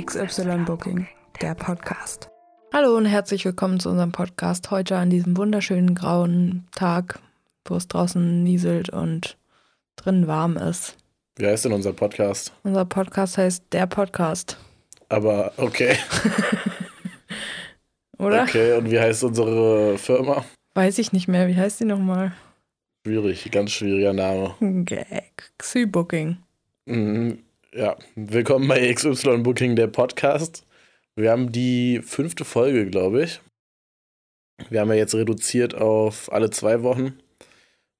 XY Booking, der Podcast. Hallo und herzlich willkommen zu unserem Podcast heute an diesem wunderschönen grauen Tag, wo es draußen nieselt und drin warm ist. Wie heißt denn unser Podcast? Unser Podcast heißt Der Podcast. Aber okay. Oder? Okay, und wie heißt unsere Firma? Weiß ich nicht mehr. Wie heißt die nochmal? Schwierig, ganz schwieriger Name. Gag. Xy Booking. Mhm, ja, willkommen bei XY Booking, der Podcast. Wir haben die fünfte Folge, glaube ich. Wir haben ja jetzt reduziert auf alle zwei Wochen,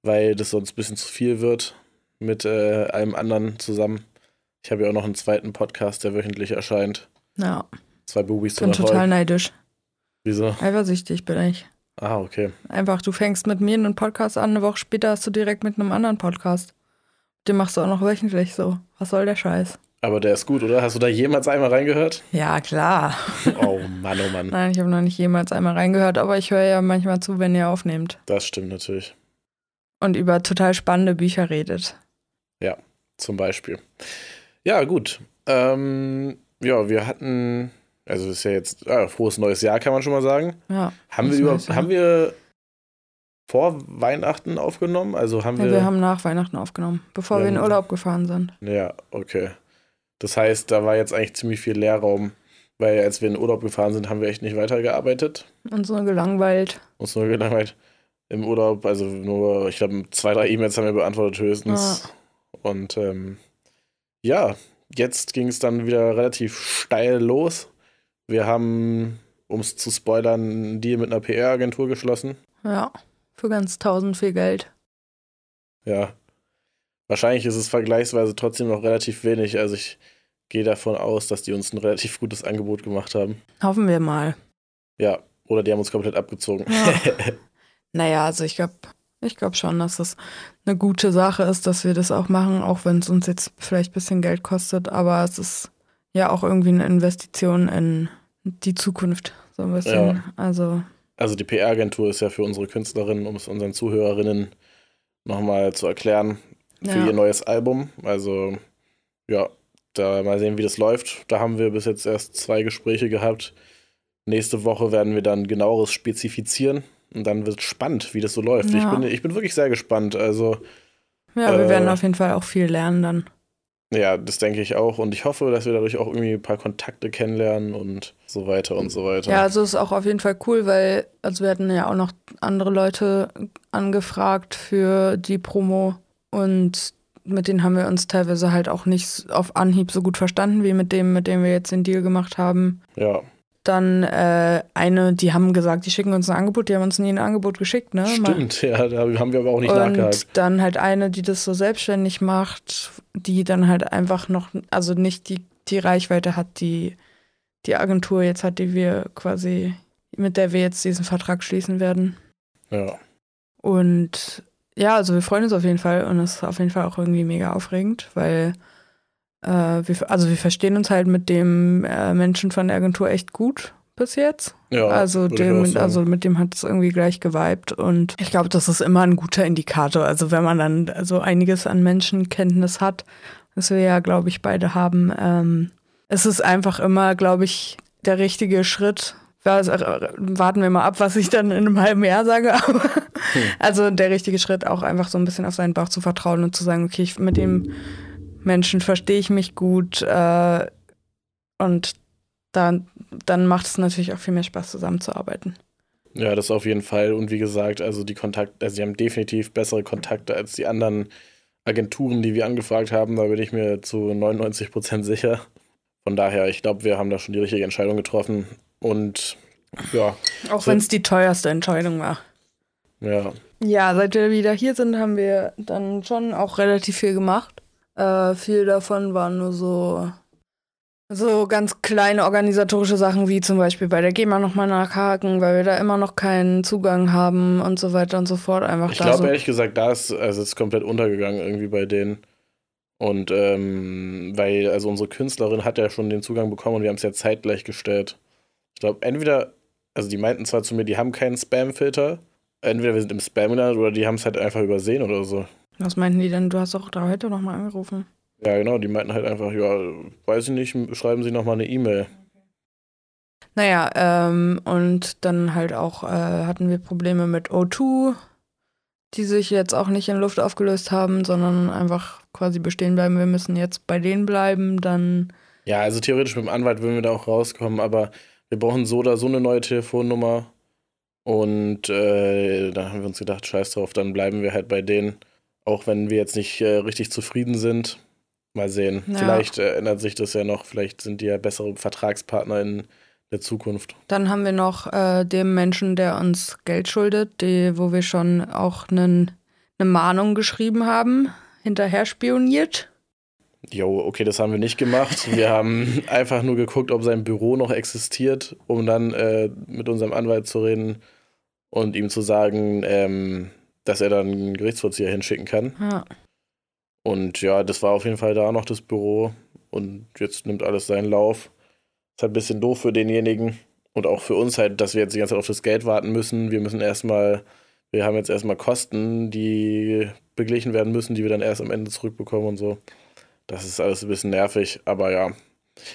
weil das sonst ein bisschen zu viel wird mit äh, einem anderen zusammen. Ich habe ja auch noch einen zweiten Podcast, der wöchentlich erscheint. Ja. Zwei Bubis Ich bin total Erfolg. neidisch. Wieso? Eifersüchtig bin ich. Ah, okay. Einfach, du fängst mit mir einen Podcast an, eine Woche später hast du direkt mit einem anderen Podcast. Den machst du auch noch wöchentlich so. Was soll der Scheiß? Aber der ist gut, oder? Hast du da jemals einmal reingehört? Ja, klar. Oh Mann, oh Mann. Nein, ich habe noch nicht jemals einmal reingehört, aber ich höre ja manchmal zu, wenn ihr aufnehmt Das stimmt natürlich. und über total spannende Bücher redet. Zum Beispiel. Ja, gut. Ähm, ja, wir hatten, also es ist ja jetzt ah, frohes neues Jahr, kann man schon mal sagen. Ja. Haben wir über, haben wir vor Weihnachten aufgenommen? Also haben ja wir. wir haben nach Weihnachten aufgenommen, bevor Wir wir in Urlaub gefahren sind. ja, okay. Das heißt, da war jetzt eigentlich ziemlich viel Leerraum, weil als wir in Urlaub gefahren sind, haben wir echt nicht weitergearbeitet. Und so gelangweilt. Uns nur gelangweilt im Urlaub. Also nur, ich glaube, zwei, drei E-Mails haben wir beantwortet höchstens. Und ähm, ja, jetzt ging es dann wieder relativ steil los. Wir haben, um es zu spoilern, einen Deal mit einer PR-Agentur geschlossen. Ja. Für ganz tausend viel Geld. Ja. Wahrscheinlich ist es vergleichsweise trotzdem noch relativ wenig. Also ich gehe davon aus, dass die uns ein relativ gutes Angebot gemacht haben. Hoffen wir mal. Ja. Oder die haben uns komplett abgezogen. Ja. Naja, also ich glaube ich glaub schon, dass das eine gute Sache ist, dass wir das auch machen, auch wenn es uns jetzt vielleicht ein bisschen Geld kostet. Aber es ist ja auch irgendwie eine Investition in die Zukunft. So ein bisschen. Ja. Also, Also die PR-Agentur ist ja für unsere Künstlerinnen, um es unseren Zuhörerinnen nochmal zu erklären, für ja. ihr neues Album. Also ja, da mal sehen, wie das läuft. Da haben wir bis jetzt erst zwei Gespräche gehabt. Nächste Woche werden wir dann genaueres spezifizieren und dann wird es spannend, wie das so läuft. Ich, Ja. bin, ich bin wirklich sehr gespannt. Also ja, wir äh, werden auf jeden Fall auch viel lernen dann. Ja, das denke ich auch und ich hoffe, dass wir dadurch auch irgendwie ein paar Kontakte kennenlernen und so weiter und so weiter. Ja, also ist auch auf jeden Fall cool, weil, also wir hatten ja auch noch andere Leute angefragt für die Promo und mit denen haben wir uns teilweise halt auch nicht auf Anhieb so gut verstanden, wie mit dem, mit dem wir jetzt den Deal gemacht haben. ja Dann äh, eine, die haben gesagt, die schicken uns ein Angebot, die haben uns nie ein Angebot geschickt, ne? stimmt. Ja, da haben wir aber auch nicht und nachgehakt. dann halt eine, die das so selbstständig macht, die dann halt einfach noch, also nicht die, die Reichweite hat, die die Agentur jetzt hat, die wir quasi, mit der wir jetzt diesen Vertrag schließen werden. Ja. Und ja, also wir freuen uns auf jeden Fall und es ist auf jeden Fall auch irgendwie mega aufregend, weil äh, wir, also wir verstehen uns halt mit dem äh, Menschen von der Agentur echt gut bis jetzt. ja also, dem, also mit dem hat es irgendwie gleich geweibt und ich glaube, das ist immer ein guter Indikator. Also wenn man dann so einiges an Menschenkenntnis hat, was wir ja, glaube ich, beide haben, ähm, es ist einfach immer, glaube ich, der richtige Schritt. Also, äh, warten wir mal ab, was ich dann in einem halben Jahr sage. Aber also der richtige Schritt, auch einfach so ein bisschen auf seinen Bauch zu vertrauen und zu sagen, okay, ich, mit dem Menschen verstehe ich mich gut äh, und dann, dann macht es natürlich auch viel mehr Spaß, zusammenzuarbeiten. Ja, das auf jeden Fall. Und wie gesagt, also die Kontakte, also sie haben definitiv bessere Kontakte als die anderen Agenturen, die wir angefragt haben. Da bin ich mir zu 99 Prozent sicher. Von daher, ich glaube, wir haben da schon die richtige Entscheidung getroffen. Und ja, Auch So- wenn es die teuerste Entscheidung war. ja, Ja, seit wir wieder hier sind, haben wir dann schon auch relativ viel gemacht. Äh, viel davon waren nur so, so ganz kleine organisatorische Sachen, wie zum Beispiel bei der GEMA nochmal nachhaken, weil wir da immer noch keinen Zugang haben und so weiter und so fort. Einfach ich glaube so. ehrlich gesagt, da ist also es ist komplett untergegangen irgendwie bei denen. Und ähm, weil, also unsere Künstlerin hat ja schon den Zugang bekommen und wir haben es ja zeitgleich gestellt. Ich glaube, entweder, also die meinten zwar zu mir, die haben keinen Spam-Filter, entweder wir sind im Spam gelandet oder die haben es halt einfach übersehen oder so. Was meinten die denn? Du hast doch da heute nochmal angerufen. Ja, genau, die meinten halt einfach, ja, weiß ich nicht, schreiben Sie nochmal eine E-Mail. Naja, ähm, und dann halt auch äh, hatten wir Probleme mit O2, die sich jetzt auch nicht in Luft aufgelöst haben, sondern einfach quasi bestehen bleiben. Wir müssen jetzt bei denen bleiben, dann. Ja, also theoretisch mit dem Anwalt würden wir da auch rauskommen, aber wir brauchen so oder so eine neue Telefonnummer. Und äh, dann haben wir uns gedacht, scheiß drauf, dann bleiben wir halt bei denen, auch wenn wir jetzt nicht äh, richtig zufrieden sind. Mal sehen. Ja. Vielleicht äh, ändert sich das ja noch, vielleicht sind die ja bessere Vertragspartner in der Zukunft. Dann haben wir noch äh, dem Menschen, der uns Geld schuldet, die, wo wir schon auch einen, eine Mahnung geschrieben haben, hinterher spioniert. Jo, okay, das haben wir nicht gemacht. Wir haben einfach nur geguckt, ob sein Büro noch existiert, um dann äh, mit unserem Anwalt zu reden und ihm zu sagen, ähm, dass er dann einen Gerichtsvollzieher hinschicken kann. Ja. Und ja, das war auf jeden Fall da noch das Büro und jetzt nimmt alles seinen Lauf. Ist halt ein bisschen doof für denjenigen und auch für uns halt, dass wir jetzt die ganze Zeit auf das Geld warten müssen. Wir müssen erstmal, wir haben jetzt erstmal Kosten, die beglichen werden müssen, die wir dann erst am Ende zurückbekommen und so. Das ist alles ein bisschen nervig, aber ja.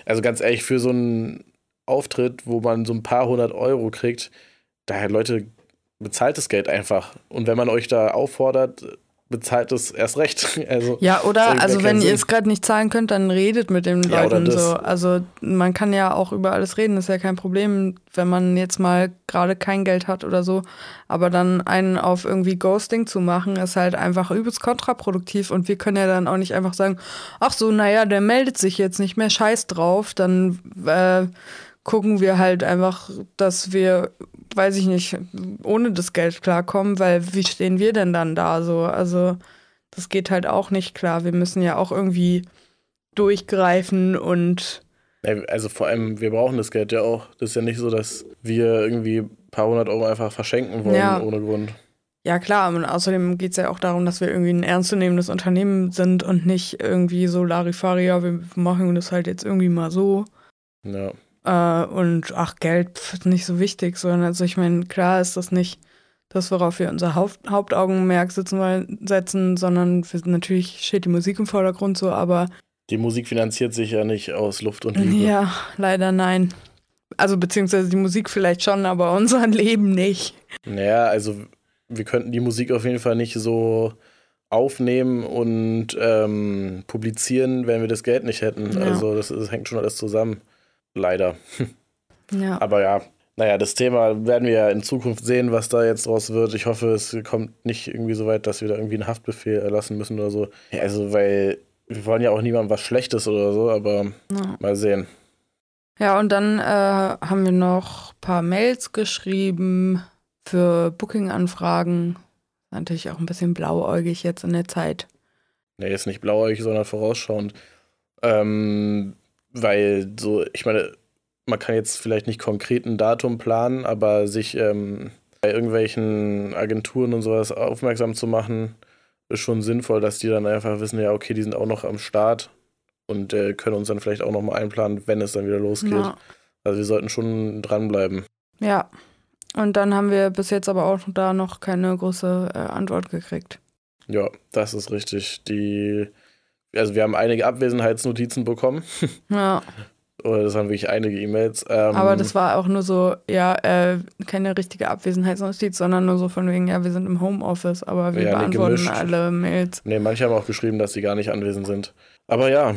Also ganz ehrlich, für so einen Auftritt, wo man so ein paar hundert Euro kriegt, daher Leute, bezahlt das Geld einfach. Und wenn man euch da auffordert, bezahlt es erst recht. Also, ja, oder also wenn Sinn. ihr es gerade nicht zahlen könnt, dann redet mit den ja, Leuten so. Also man kann ja auch über alles reden, das ist ja kein Problem, wenn man jetzt mal gerade kein Geld hat oder so. Aber dann einen auf irgendwie Ghosting zu machen, ist halt einfach übelst kontraproduktiv und wir können ja dann auch nicht einfach sagen, ach so, naja, der meldet sich jetzt nicht mehr, scheiß drauf, dann äh, gucken wir halt einfach, dass wir weiß ich nicht, ohne das Geld klarkommen, weil wie stehen wir denn dann da so? Also das geht halt auch nicht klar. Wir müssen ja auch irgendwie durchgreifen und also vor allem, wir brauchen das Geld ja auch. Das ist ja nicht so, dass wir irgendwie ein paar hundert Euro einfach verschenken wollen ja. ohne Grund. Ja, klar. Und außerdem geht es ja auch darum, dass wir irgendwie ein ernstzunehmendes Unternehmen sind und nicht irgendwie so Larifari, wir machen das halt jetzt irgendwie mal so. Ja. Äh, und ach, Geld pf, nicht so wichtig, sondern also ich meine, klar ist das nicht das, worauf wir unser Haupt Hauptaugenmerk sitzen, setzen, sondern für, natürlich steht die Musik im Vordergrund so, aber. Die Musik finanziert sich ja nicht aus Luft und Liebe. Ja, leider nein. Also beziehungsweise die Musik vielleicht schon, aber unser Leben nicht. Naja, also wir könnten die Musik auf jeden Fall nicht so aufnehmen und ähm, publizieren, wenn wir das Geld nicht hätten. Ja. Also das, das hängt schon alles zusammen. Leider. Ja. Aber ja, naja, das Thema werden wir ja in Zukunft sehen, was da jetzt draus wird. Ich hoffe, es kommt nicht irgendwie so weit, dass wir da irgendwie einen Haftbefehl erlassen müssen oder so. Ja, also, weil wir wollen ja auch niemandem was Schlechtes oder so, aber ja. mal sehen. Ja, und dann äh, haben wir noch ein paar Mails geschrieben für Booking-Anfragen. Natürlich auch ein bisschen blauäugig jetzt in der Zeit. Nee, ist nicht blauäugig, sondern vorausschauend. Ähm, weil so, ich meine, man kann jetzt vielleicht nicht konkret ein Datum planen, aber sich ähm, bei irgendwelchen Agenturen und sowas aufmerksam zu machen, ist schon sinnvoll, dass die dann einfach wissen, ja, okay, die sind auch noch am Start und äh, können uns dann vielleicht auch noch mal einplanen, wenn es dann wieder losgeht. Ja. Also wir sollten schon dranbleiben. Ja. Und dann haben wir bis jetzt aber auch da noch keine große äh, Antwort gekriegt. Ja, das ist richtig. Die also wir haben einige Abwesenheitsnotizen bekommen. Ja. Oder das waren wirklich einige E-Mails. Ähm, Aber das war auch nur so, ja, äh, keine richtige Abwesenheitsnotiz, sondern nur so von wegen, ja, wir sind im Homeoffice, aber wir ja, beantworten alle Mails. Nee, manche haben auch geschrieben, dass sie gar nicht anwesend sind. Aber ja,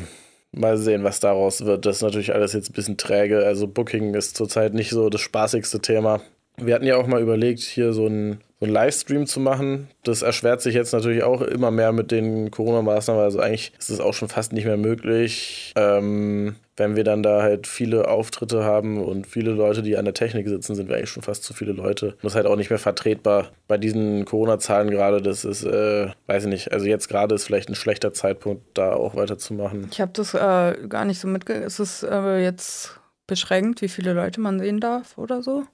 mal sehen, was daraus wird. Das ist natürlich alles jetzt ein bisschen träge. Also Booking ist zurzeit nicht so das spaßigste Thema. Wir hatten ja auch mal überlegt, hier so ein so einen Livestream zu machen. Das erschwert sich jetzt natürlich auch immer mehr mit den Corona-Maßnahmen. Also eigentlich ist es auch schon fast nicht mehr möglich. Ähm, wenn wir dann da halt viele Auftritte haben und viele Leute, die an der Technik sitzen, sind wir eigentlich schon fast zu viele Leute. Das ist halt auch nicht mehr vertretbar. Bei diesen Corona-Zahlen gerade, das ist, äh, weiß ich nicht, also jetzt gerade ist vielleicht ein schlechter Zeitpunkt, da auch weiterzumachen. Ich habe das äh, gar nicht so mitgekriegt. Ist es äh, jetzt beschränkt, wie viele Leute man sehen darf oder so?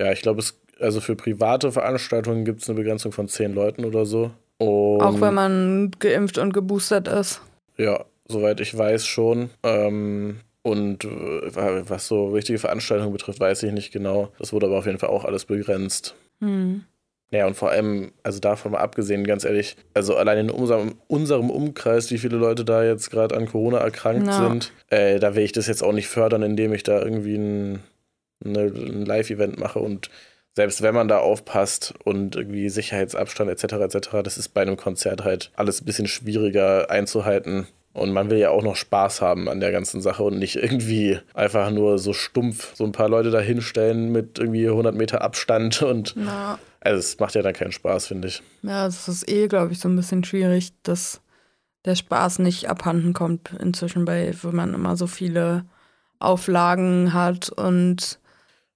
Ja, ich glaube, es also für private Veranstaltungen gibt es eine Begrenzung von zehn Leuten oder so. Und Auch wenn man geimpft und geboostert ist. Ja, soweit ich weiß schon. Ähm, und äh, was so richtige Veranstaltungen betrifft, weiß ich nicht genau. Das wurde aber auf jeden Fall auch alles begrenzt. Hm. Naja, und vor allem, also davon mal abgesehen, ganz ehrlich, also allein in unserem, unserem Umkreis, wie viele Leute da jetzt gerade an Corona erkrankt no. sind, äh, da will ich das jetzt auch nicht fördern, indem ich da irgendwie ein, eine, ein Live-Event mache und selbst wenn man da aufpasst und irgendwie Sicherheitsabstand etc. etc., das ist bei einem Konzert halt alles ein bisschen schwieriger einzuhalten. Und man will ja auch noch Spaß haben an der ganzen Sache und nicht irgendwie einfach nur so stumpf so ein paar Leute da hinstellen mit irgendwie 100 Meter Abstand und Na. also es macht ja dann keinen Spaß, finde ich. Ja, es ist eh, glaube ich, so ein bisschen schwierig, dass der Spaß nicht abhanden kommt inzwischen bei, wenn man immer so viele Auflagen hat und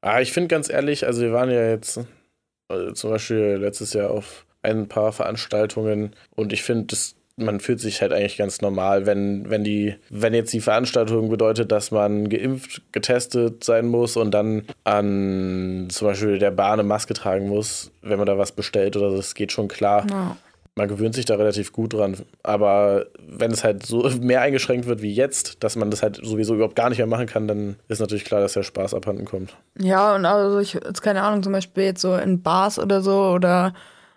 Ah, ich finde ganz ehrlich, also wir waren ja jetzt also zum Beispiel letztes Jahr auf ein paar Veranstaltungen und ich finde, man fühlt sich halt eigentlich ganz normal, wenn, wenn die, wenn jetzt die Veranstaltung bedeutet, dass man geimpft, getestet sein muss und dann an zum Beispiel der Bahn eine Maske tragen muss, wenn man da was bestellt oder so, das geht schon klar. Ja. Man gewöhnt sich da relativ gut dran. Aber wenn es halt so mehr eingeschränkt wird wie jetzt, dass man das halt sowieso überhaupt gar nicht mehr machen kann, dann ist natürlich klar, dass der Spaß abhanden kommt. Ja, und also ich, jetzt keine Ahnung, zum Beispiel jetzt so in Bars oder so oder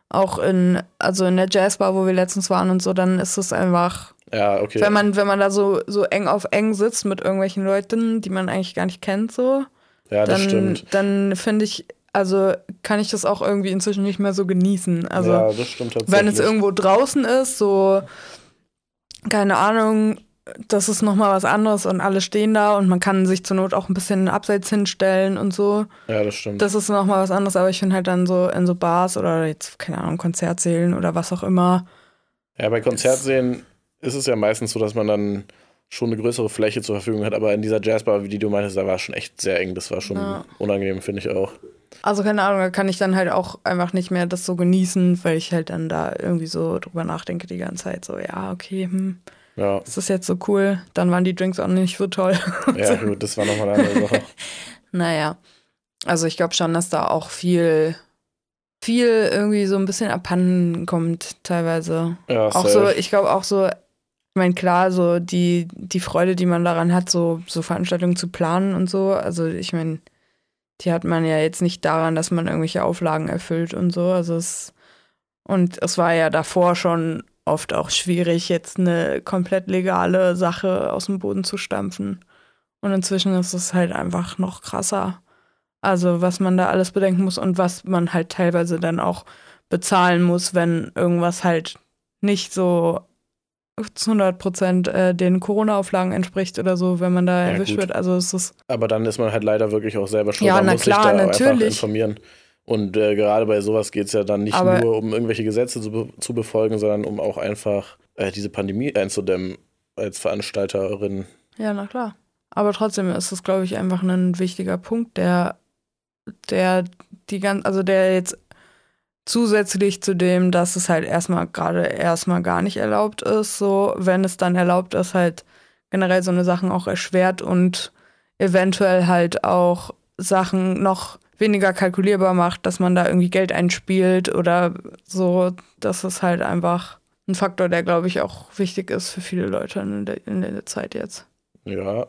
auch in, also in der Jazzbar, wo wir letztens waren und so, dann ist es einfach. Ja, okay. Wenn man, wenn man da so, so eng auf eng sitzt mit irgendwelchen Leuten, die man eigentlich gar nicht kennt, so. Ja, das dann, stimmt. Dann finde ich, also kann ich das auch irgendwie inzwischen nicht mehr so genießen. Also, ja, das stimmt tatsächlich. Wenn es irgendwo draußen ist, so, keine Ahnung, das ist nochmal was anderes und alle stehen da und man kann sich zur Not auch ein bisschen abseits hinstellen und so. Ja, das stimmt. Das ist nochmal was anderes, aber ich finde halt dann so in so Bars oder jetzt, keine Ahnung, Konzertsälen oder was auch immer. Ja, bei Konzertsälen ist es ja meistens so, dass man dann schon eine größere Fläche zur Verfügung hat, aber in dieser Jazzbar, wie die du meintest, da war schon echt sehr eng. Das war schon ja. unangenehm, finde ich auch. Also keine Ahnung, da kann ich dann halt auch einfach nicht mehr das so genießen, weil ich halt dann da irgendwie so drüber nachdenke die ganze Zeit. So, ja, okay, hm ja. Das ist jetzt so cool. Dann waren die Drinks auch nicht so toll. Ja, gut, das war nochmal eine andere Sache. naja. Also ich glaube schon, dass da auch viel, viel irgendwie so ein bisschen abhanden kommt, teilweise. Ja, auch so, ich glaube auch so, ich meine, klar, so die, die Freude, die man daran hat, so, so Veranstaltungen zu planen und so. Also ich meine, die hat man ja jetzt nicht daran, dass man irgendwelche Auflagen erfüllt und so. Also es, und es war ja davor schon oft auch schwierig, jetzt eine komplett legale Sache aus dem Boden zu stampfen. Und inzwischen ist es halt einfach noch krasser. Also, was man da alles bedenken muss und was man halt teilweise dann auch bezahlen muss, wenn irgendwas halt nicht so zu 100 Prozent äh, den Corona-Auflagen entspricht oder so, wenn man da ja, erwischt gut. wird. Also es ist Aber dann ist man halt leider wirklich auch selber schon. Ja, na klar, natürlich. informieren. Und äh, gerade bei sowas geht es ja dann nicht aber nur um irgendwelche Gesetze zu, be zu befolgen, sondern um auch einfach äh, diese Pandemie einzudämmen als Veranstalterin. Ja, na klar. Aber trotzdem ist es, glaube ich, einfach ein wichtiger Punkt, der, der die ganz, also der jetzt zusätzlich zu dem, dass es halt erstmal gerade erstmal gar nicht erlaubt ist, so wenn es dann erlaubt ist, halt generell so eine Sachen auch erschwert und eventuell halt auch Sachen noch weniger kalkulierbar macht, dass man da irgendwie Geld einspielt oder so. Das ist halt einfach ein Faktor, der, glaube ich, auch wichtig ist für viele Leute in der, in der Zeit jetzt. Ja,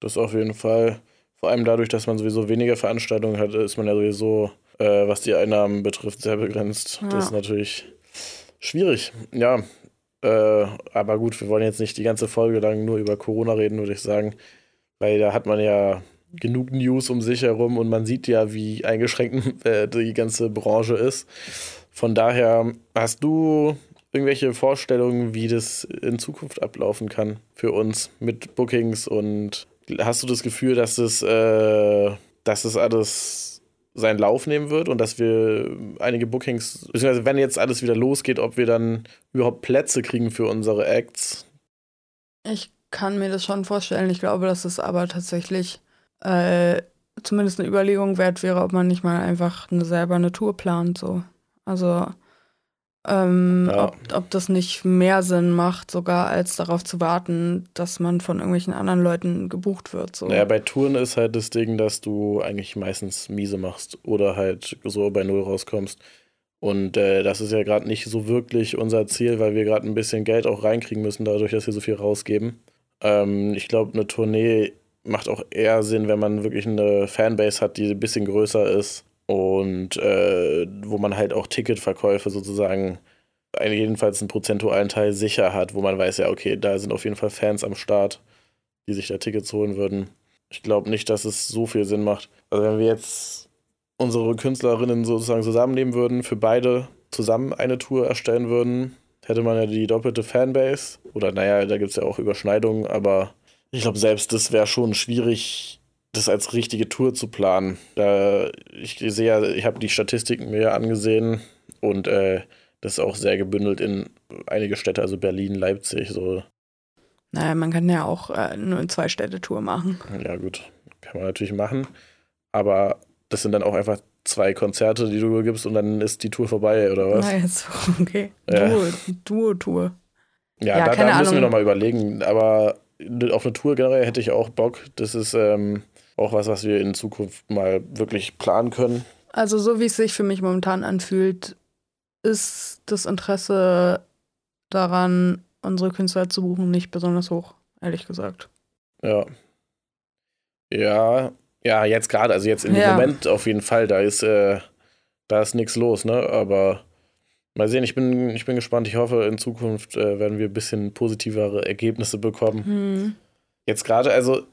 das auf jeden Fall. Vor allem dadurch, dass man sowieso weniger Veranstaltungen hat, ist man ja sowieso, äh, was die Einnahmen betrifft, sehr begrenzt. Ja. Das ist natürlich schwierig. Ja, äh, aber gut, wir wollen jetzt nicht die ganze Folge lang nur über Corona reden, würde ich sagen. Weil da hat man ja genug News um sich herum und man sieht ja, wie eingeschränkt äh, die ganze Branche ist. Von daher hast du irgendwelche Vorstellungen, wie das in Zukunft ablaufen kann für uns mit Bookings und hast du das Gefühl, dass das, äh, dass das alles seinen Lauf nehmen wird und dass wir einige Bookings, beziehungsweise wenn jetzt alles wieder losgeht, ob wir dann überhaupt Plätze kriegen für unsere Acts? Ich kann mir das schon vorstellen. Ich glaube, dass es aber tatsächlich äh, zumindest eine Überlegung wert wäre, ob man nicht mal einfach eine, selber eine Tour plant. So. Also ähm, ja. ob, ob das nicht mehr Sinn macht, sogar als darauf zu warten, dass man von irgendwelchen anderen Leuten gebucht wird. So. Naja, bei Touren ist halt das Ding, dass du eigentlich meistens miese machst oder halt so bei Null rauskommst. Und äh, das ist ja gerade nicht so wirklich unser Ziel, weil wir gerade ein bisschen Geld auch reinkriegen müssen, dadurch, dass wir so viel rausgeben. Ähm, ich glaube, eine Tournee macht auch eher Sinn, wenn man wirklich eine Fanbase hat, die ein bisschen größer ist und äh, wo man halt auch Ticketverkäufe sozusagen jedenfalls einen prozentualen Teil sicher hat, wo man weiß, ja, okay, da sind auf jeden Fall Fans am Start, die sich da Tickets holen würden. Ich glaube nicht, dass es so viel Sinn macht. Also wenn wir jetzt unsere Künstlerinnen sozusagen zusammennehmen würden, für beide zusammen eine Tour erstellen würden, hätte man ja die doppelte Fanbase. Oder naja, da gibt es ja auch Überschneidungen, aber ich glaube, selbst das wäre schon schwierig, das als richtige Tour zu planen. Da, ich sehe ja, ich habe die Statistiken mir angesehen und äh, das ist auch sehr gebündelt in einige Städte, also Berlin, Leipzig, so. Naja, man kann ja auch äh, nur eine Zwei-Städte-Tour machen. Ja, gut, kann man natürlich machen. Aber das sind dann auch einfach zwei Konzerte, die du gibst und dann ist die Tour vorbei, oder was? Na, jetzt, okay. Ja. Duo-Tour. Ja, ja, da, da müssen wir nochmal überlegen. Aber auf eine Tour generell hätte ich auch Bock. Das ist ähm, auch was, was wir in Zukunft mal wirklich planen können. Also so wie es sich für mich momentan anfühlt, ist das Interesse daran, unsere Künstler zu buchen, nicht besonders hoch, ehrlich gesagt. Ja. Ja, ja, jetzt gerade, also jetzt im ja. Moment auf jeden Fall, da ist, äh, da ist nichts los, ne? Aber mal sehen, ich bin, ich bin gespannt. Ich hoffe, in Zukunft äh, werden wir ein bisschen positivere Ergebnisse bekommen. Hm. Jetzt gerade, also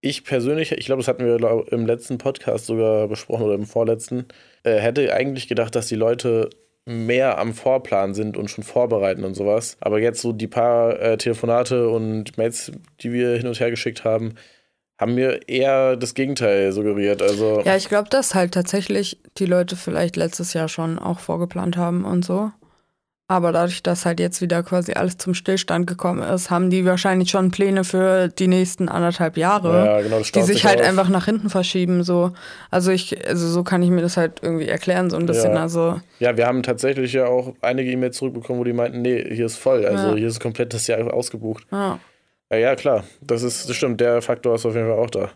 ich persönlich, ich glaube, das hatten wir im letzten Podcast sogar besprochen oder im vorletzten, äh, hätte eigentlich gedacht, dass die Leute mehr am Vorplan sind und schon vorbereiten und sowas. Aber jetzt so die paar äh, Telefonate und Mails, die wir hin und her geschickt haben, haben mir eher das Gegenteil suggeriert. Also ja, ich glaube, dass halt tatsächlich die Leute vielleicht letztes Jahr schon auch vorgeplant haben und so. Aber dadurch, dass halt jetzt wieder quasi alles zum Stillstand gekommen ist, haben die wahrscheinlich schon Pläne für die nächsten anderthalb Jahre, ja, genau, die sich halt auf. einfach nach hinten verschieben. So. Also ich, also so kann ich mir das halt irgendwie erklären, so ein bisschen. Ja, also. ja wir haben tatsächlich ja auch einige E-Mails zurückbekommen, wo die meinten, nee, hier ist voll. Also ja. hier ist komplett das Jahr ausgebucht. Ja. Ja, klar. Das ist das stimmt. Der Faktor ist auf jeden Fall auch da.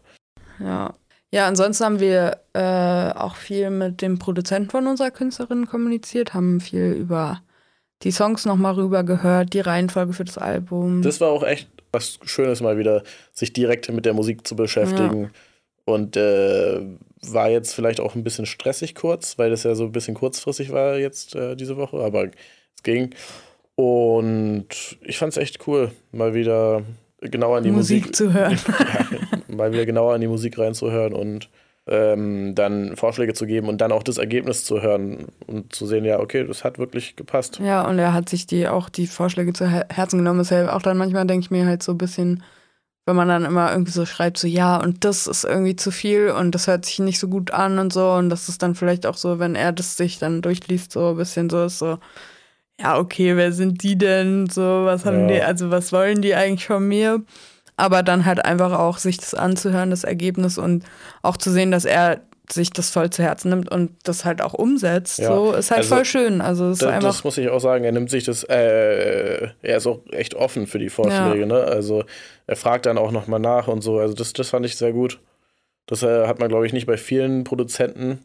Ja. Ja, ansonsten haben wir äh, auch viel mit dem Produzenten von unserer Künstlerin kommuniziert, haben viel über die Songs nochmal rüber gehört, die Reihenfolge für das Album. Das war auch echt was Schönes, mal wieder sich direkt mit der Musik zu beschäftigen. Ja. Und äh, war jetzt vielleicht auch ein bisschen stressig kurz, weil das ja so ein bisschen kurzfristig war jetzt äh, diese Woche, aber es ging. Und ich fand es echt cool, mal wieder genauer in die Musik, Musik zu hören. mal wieder genauer in die Musik reinzuhören und ähm, dann Vorschläge zu geben und dann auch das Ergebnis zu hören und zu sehen, ja, okay, das hat wirklich gepasst. Ja, und er hat sich die auch die Vorschläge zu Herzen genommen. Deshalb auch dann manchmal denke ich mir halt so ein bisschen, wenn man dann immer irgendwie so schreibt, so ja, und das ist irgendwie zu viel und das hört sich nicht so gut an und so. Und das ist dann vielleicht auch so, wenn er das sich dann durchliest, so ein bisschen so ist so, ja, okay, wer sind die denn? So, was haben ja. die, also was wollen die eigentlich von mir? Aber dann halt einfach auch sich das anzuhören, das Ergebnis und auch zu sehen, dass er sich das voll zu Herzen nimmt und das halt auch umsetzt, ja. so ist halt also, voll schön. Also ist das, einfach das muss ich auch sagen, er nimmt sich das, äh, er ist auch echt offen für die Vorschläge, ja. ne? Also er fragt dann auch nochmal nach und so. Also das, das fand ich sehr gut. Das äh, hat man, glaube ich, nicht bei vielen Produzenten.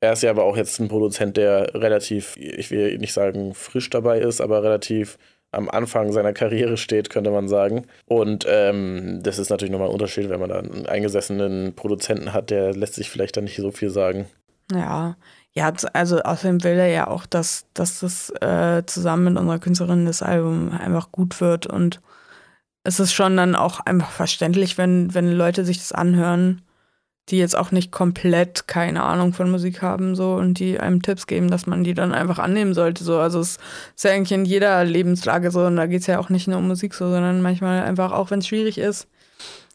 Er ist ja aber auch jetzt ein Produzent, der relativ, ich will nicht sagen frisch dabei ist, aber relativ am Anfang seiner Karriere steht, könnte man sagen. Und ähm, das ist natürlich nochmal ein Unterschied, wenn man da einen eingesessenen Produzenten hat, der lässt sich vielleicht dann nicht so viel sagen. Ja, ja, also außerdem will er ja auch, dass, dass das äh, zusammen mit unserer Künstlerin das Album einfach gut wird. Und es ist schon dann auch einfach verständlich, wenn, wenn Leute sich das anhören die jetzt auch nicht komplett keine Ahnung von Musik haben so und die einem Tipps geben, dass man die dann einfach annehmen sollte. So. Also es ist ja eigentlich in jeder Lebenslage so und da geht es ja auch nicht nur um Musik so, sondern manchmal einfach auch, wenn es schwierig ist,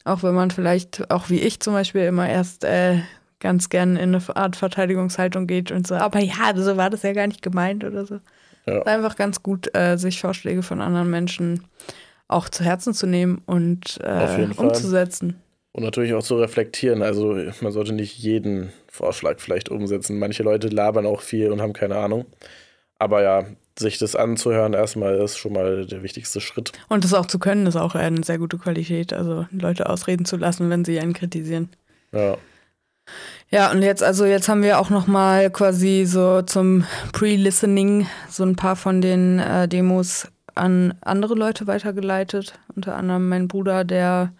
auch wenn man vielleicht, auch wie ich zum Beispiel, immer erst äh, ganz gern in eine Art Verteidigungshaltung geht und so, aber ja, so war das ja gar nicht gemeint oder so. Ja. Ist einfach ganz gut, äh, sich Vorschläge von anderen Menschen auch zu Herzen zu nehmen und äh, umzusetzen. Und natürlich auch zu reflektieren. Also man sollte nicht jeden Vorschlag vielleicht umsetzen. Manche Leute labern auch viel und haben keine Ahnung. Aber ja, sich das anzuhören erstmal ist schon mal der wichtigste Schritt. Und das auch zu können, ist auch eine sehr gute Qualität. Also Leute ausreden zu lassen, wenn sie einen kritisieren. Ja. Ja, und jetzt, also jetzt haben wir auch nochmal quasi so zum Pre-Listening so ein paar von den äh, Demos an andere Leute weitergeleitet. Unter anderem mein Bruder, der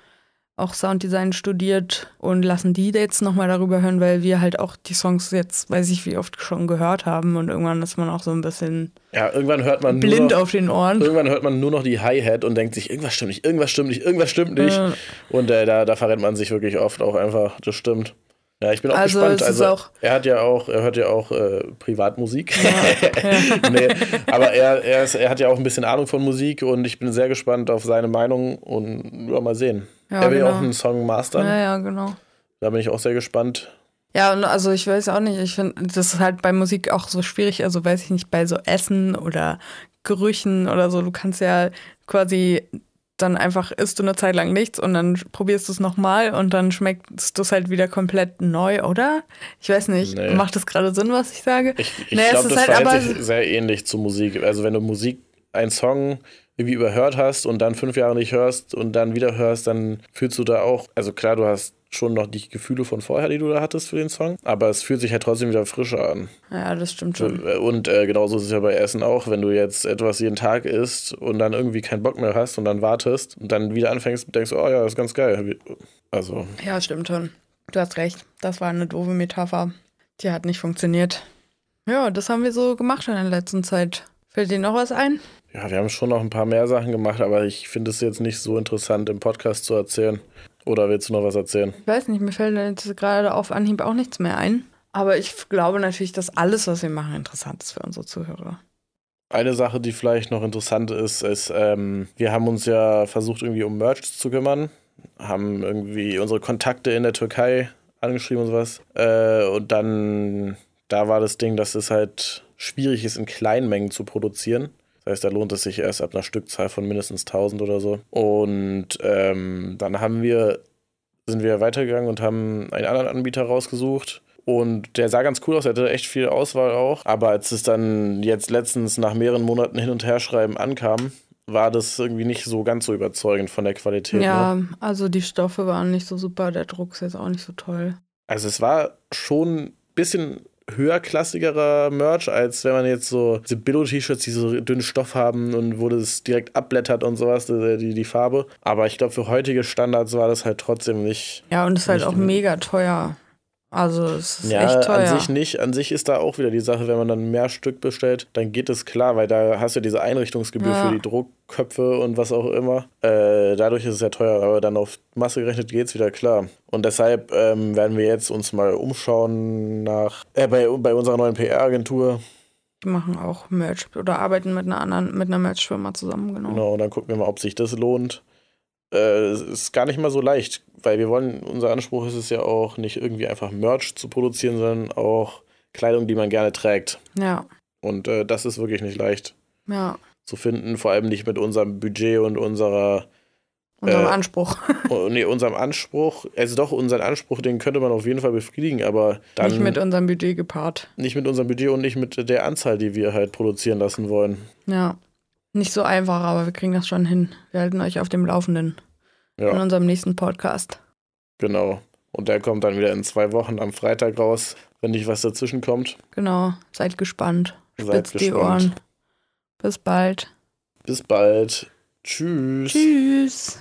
auch Sounddesign studiert und lassen die jetzt nochmal darüber hören, weil wir halt auch die Songs jetzt, weiß ich wie oft schon gehört haben und irgendwann ist man auch so ein bisschen ja, irgendwann hört man blind noch, auf den Ohren. Irgendwann hört man nur noch die Hi-Hat und denkt sich, irgendwas stimmt nicht, irgendwas stimmt nicht, irgendwas stimmt nicht. Ja. Und äh, da, da verrennt man sich wirklich oft auch einfach, das stimmt. Ja, ich bin auch also gespannt. Also auch er hat ja auch, er hört ja auch äh, Privatmusik. Ja. nee, aber er, er, ist, er hat ja auch ein bisschen Ahnung von Musik und ich bin sehr gespannt auf seine Meinung und ja, mal sehen. Ja, er will genau. auch einen Song mastern. Ja, ja, genau. Da bin ich auch sehr gespannt. Ja, also ich weiß auch nicht, ich finde, das ist halt bei Musik auch so schwierig, also weiß ich nicht, bei so Essen oder Gerüchen oder so, du kannst ja quasi dann einfach isst du eine Zeit lang nichts und dann probierst du es nochmal und dann schmeckt es halt wieder komplett neu, oder? Ich weiß nicht, nee. macht das gerade Sinn, was ich sage? Ich, ich nee, glaube, das halt verhält sich sehr ähnlich zu Musik. Also wenn du Musik, einen Song irgendwie überhört hast und dann fünf Jahre nicht hörst und dann wieder hörst, dann fühlst du da auch, also klar, du hast schon noch die Gefühle von vorher, die du da hattest für den Song, aber es fühlt sich halt trotzdem wieder frischer an. Ja, das stimmt schon. Äh, und äh, genauso ist es ja bei Essen auch, wenn du jetzt etwas jeden Tag isst und dann irgendwie keinen Bock mehr hast und dann wartest und dann wieder anfängst und denkst, oh ja, das ist ganz geil. Also. Ja, stimmt schon. Du hast recht. Das war eine doofe Metapher. Die hat nicht funktioniert. Ja, das haben wir so gemacht in der letzten Zeit. Fällt dir noch was ein? Ja, wir haben schon noch ein paar mehr Sachen gemacht, aber ich finde es jetzt nicht so interessant im Podcast zu erzählen. Oder willst du noch was erzählen? Ich weiß nicht, mir fällt jetzt gerade auf Anhieb auch nichts mehr ein. Aber ich glaube natürlich, dass alles, was wir machen, interessant ist für unsere Zuhörer. Eine Sache, die vielleicht noch interessant ist, ist, ähm, wir haben uns ja versucht, irgendwie um Merch zu kümmern, haben irgendwie unsere Kontakte in der Türkei angeschrieben und sowas. Äh, und dann, da war das Ding, dass es halt schwierig ist, in kleinen Mengen zu produzieren. Das heißt, da lohnt es sich erst ab einer Stückzahl von mindestens 1000 oder so. Und ähm, dann haben wir, sind wir weitergegangen und haben einen anderen Anbieter rausgesucht. Und der sah ganz cool aus, er hatte echt viel Auswahl auch. Aber als es dann jetzt letztens nach mehreren Monaten hin und her schreiben ankam, war das irgendwie nicht so ganz so überzeugend von der Qualität. Ja, ne? also die Stoffe waren nicht so super, der Druck ist jetzt auch nicht so toll. Also es war schon ein bisschen höherklassigerer Merch, als wenn man jetzt so diese Billo-T-Shirts, die so dünnen Stoff haben und wo das direkt abblättert und sowas, die, die Farbe. Aber ich glaube, für heutige Standards war das halt trotzdem nicht. Ja, und es ist halt auch mega teuer. Also es ist ja, echt teuer. an sich nicht. An sich ist da auch wieder die Sache, wenn man dann mehr Stück bestellt, dann geht es klar, weil da hast du diese Einrichtungsgebühr ja. für die Druckköpfe und was auch immer. Äh, dadurch ist es ja teuer, aber dann auf Masse gerechnet geht es wieder klar. Und deshalb ähm, werden wir jetzt uns mal umschauen nach äh, bei, bei unserer neuen PR-Agentur. Die machen auch Merch oder arbeiten mit einer anderen, mit einer Merch-Firma zusammen, genau. Genau, und dann gucken wir mal, ob sich das lohnt äh, ist gar nicht mal so leicht, weil wir wollen, unser Anspruch ist es ja auch, nicht irgendwie einfach Merch zu produzieren, sondern auch Kleidung, die man gerne trägt. Ja. Und äh, das ist wirklich nicht leicht ja. zu finden, vor allem nicht mit unserem Budget und unserer Unserem äh, Anspruch. Oh, nee, unserem Anspruch. Also doch, unseren Anspruch, den könnte man auf jeden Fall befriedigen, aber dann. Nicht mit unserem Budget gepaart. Nicht mit unserem Budget und nicht mit der Anzahl, die wir halt produzieren lassen wollen. Ja. Nicht so einfach, aber wir kriegen das schon hin. Wir halten euch auf dem Laufenden. Ja. In unserem nächsten Podcast. Genau. Und der kommt dann wieder in zwei Wochen am Freitag raus, wenn nicht was dazwischen kommt. Genau. Seid gespannt. Spitzt Seid die Ohren. Bis bald. Bis bald. Tschüss. Tschüss.